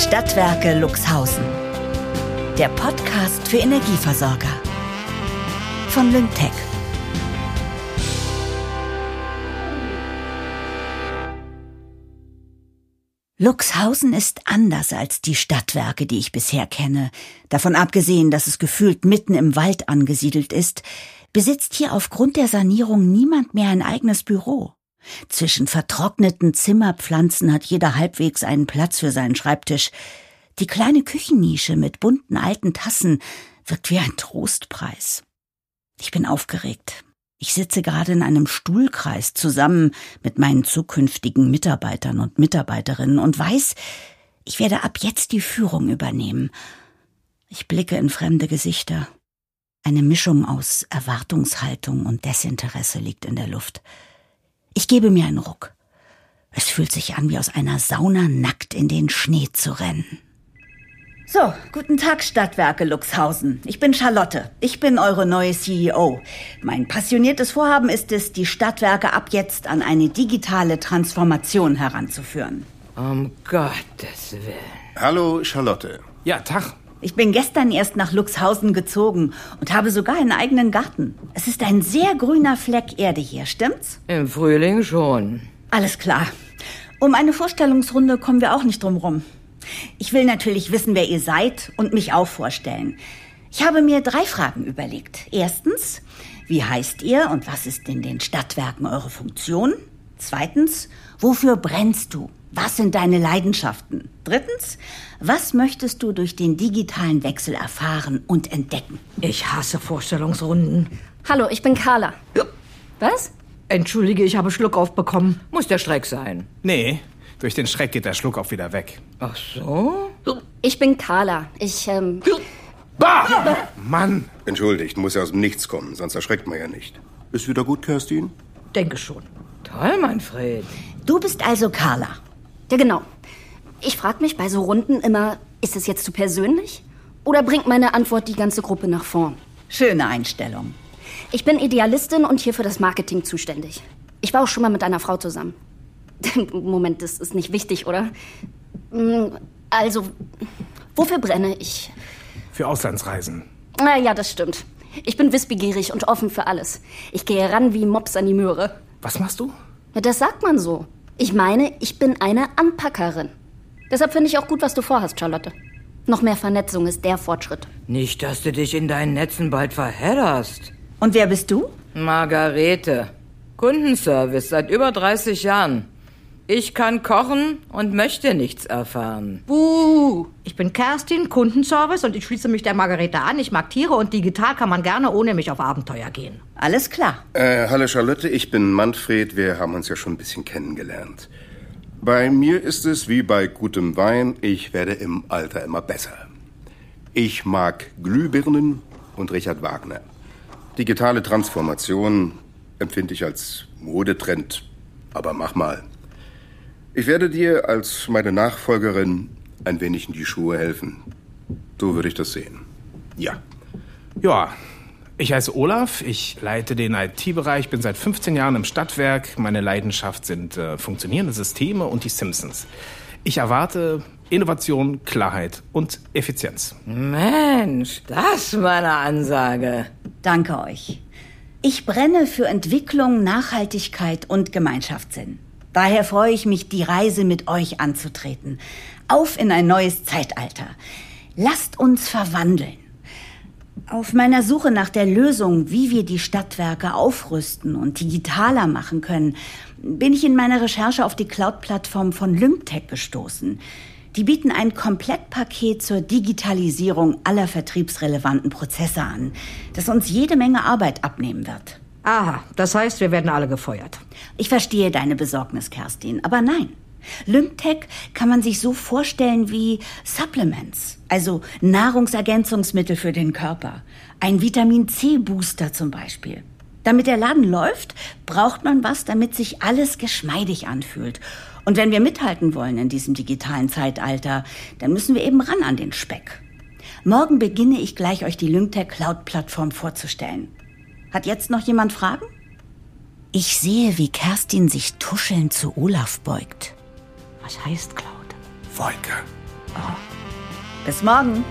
Stadtwerke Luxhausen. Der Podcast für Energieversorger. Von Lyngtech. Luxhausen ist anders als die Stadtwerke, die ich bisher kenne. Davon abgesehen, dass es gefühlt mitten im Wald angesiedelt ist, besitzt hier aufgrund der Sanierung niemand mehr ein eigenes Büro. Zwischen vertrockneten Zimmerpflanzen hat jeder halbwegs einen Platz für seinen Schreibtisch. Die kleine Küchennische mit bunten alten Tassen wirkt wie ein Trostpreis. Ich bin aufgeregt. Ich sitze gerade in einem Stuhlkreis zusammen mit meinen zukünftigen Mitarbeitern und Mitarbeiterinnen und weiß, ich werde ab jetzt die Führung übernehmen. Ich blicke in fremde Gesichter. Eine Mischung aus Erwartungshaltung und Desinteresse liegt in der Luft. Ich gebe mir einen Ruck. Es fühlt sich an, wie aus einer Sauna nackt in den Schnee zu rennen. So, guten Tag Stadtwerke Luxhausen. Ich bin Charlotte. Ich bin eure neue CEO. Mein passioniertes Vorhaben ist es, die Stadtwerke ab jetzt an eine digitale Transformation heranzuführen. Um Gottes Willen. Hallo Charlotte. Ja, Tag. Ich bin gestern erst nach Luxhausen gezogen und habe sogar einen eigenen Garten. Es ist ein sehr grüner Fleck Erde hier, stimmt's? Im Frühling schon. Alles klar. Um eine Vorstellungsrunde kommen wir auch nicht drum rum. Ich will natürlich wissen, wer ihr seid und mich auch vorstellen. Ich habe mir drei Fragen überlegt. Erstens, wie heißt ihr und was ist in den Stadtwerken eure Funktion? Zweitens, wofür brennst du? Was sind deine Leidenschaften? Drittens, was möchtest du durch den digitalen Wechsel erfahren und entdecken? Ich hasse Vorstellungsrunden. Hallo, ich bin Carla. Ja. Was? Entschuldige, ich habe Schluck aufbekommen. Muss der Schreck sein. Nee, durch den Schreck geht der Schluck auch wieder weg. Ach so? Ich bin Carla. Ich, ähm. Bah! Mann! Entschuldigt, muss ja aus dem Nichts kommen, sonst erschreckt man ja nicht. Ist wieder gut, Kerstin? Denke schon. Toll, Manfred. Du bist also Carla. Ja, genau. Ich frage mich bei so Runden immer, ist es jetzt zu persönlich? Oder bringt meine Antwort die ganze Gruppe nach vorn? Schöne Einstellung. Ich bin Idealistin und hier für das Marketing zuständig. Ich war auch schon mal mit einer Frau zusammen. Moment, das ist nicht wichtig, oder? Also, wofür brenne ich? Für Auslandsreisen. Na ja, das stimmt. Ich bin wissbegierig und offen für alles. Ich gehe ran wie Mops an die Möhre. Was machst du? Ja, das sagt man so. Ich meine, ich bin eine Anpackerin. Deshalb finde ich auch gut, was du vorhast, Charlotte. Noch mehr Vernetzung ist der Fortschritt. Nicht, dass du dich in deinen Netzen bald verhedderst. Und wer bist du? Margarete. Kundenservice seit über 30 Jahren. Ich kann kochen und möchte nichts erfahren. Buh! Ich bin Kerstin, Kundenservice und ich schließe mich der Margarete an. Ich mag Tiere und digital kann man gerne ohne mich auf Abenteuer gehen. Alles klar. Äh, hallo Charlotte, ich bin Manfred. Wir haben uns ja schon ein bisschen kennengelernt. Bei mir ist es wie bei gutem Wein, ich werde im Alter immer besser. Ich mag Glühbirnen und Richard Wagner. Digitale Transformation empfinde ich als Modetrend, aber mach mal. Ich werde dir als meine Nachfolgerin ein wenig in die Schuhe helfen. So würde ich das sehen. Ja. Ja, ich heiße Olaf, ich leite den IT-Bereich, bin seit 15 Jahren im Stadtwerk. Meine Leidenschaft sind äh, funktionierende Systeme und die Simpsons. Ich erwarte Innovation, Klarheit und Effizienz. Mensch, das war eine Ansage. Danke euch. Ich brenne für Entwicklung, Nachhaltigkeit und Gemeinschaftssinn. Daher freue ich mich, die Reise mit euch anzutreten. Auf in ein neues Zeitalter. Lasst uns verwandeln. Auf meiner Suche nach der Lösung, wie wir die Stadtwerke aufrüsten und digitaler machen können, bin ich in meiner Recherche auf die Cloud-Plattform von Lyngtech gestoßen. Die bieten ein Komplettpaket zur Digitalisierung aller vertriebsrelevanten Prozesse an, das uns jede Menge Arbeit abnehmen wird. Aha, das heißt, wir werden alle gefeuert. Ich verstehe deine Besorgnis, Kerstin, aber nein. Lymptech kann man sich so vorstellen wie Supplements, also Nahrungsergänzungsmittel für den Körper. Ein Vitamin C-Booster zum Beispiel. Damit der Laden läuft, braucht man was, damit sich alles geschmeidig anfühlt. Und wenn wir mithalten wollen in diesem digitalen Zeitalter, dann müssen wir eben ran an den Speck. Morgen beginne ich gleich euch die Lyngtech Cloud-Plattform vorzustellen. Hat jetzt noch jemand Fragen? Ich sehe, wie Kerstin sich tuschelnd zu Olaf beugt. Was heißt Cloud? Wolke. Bis morgen.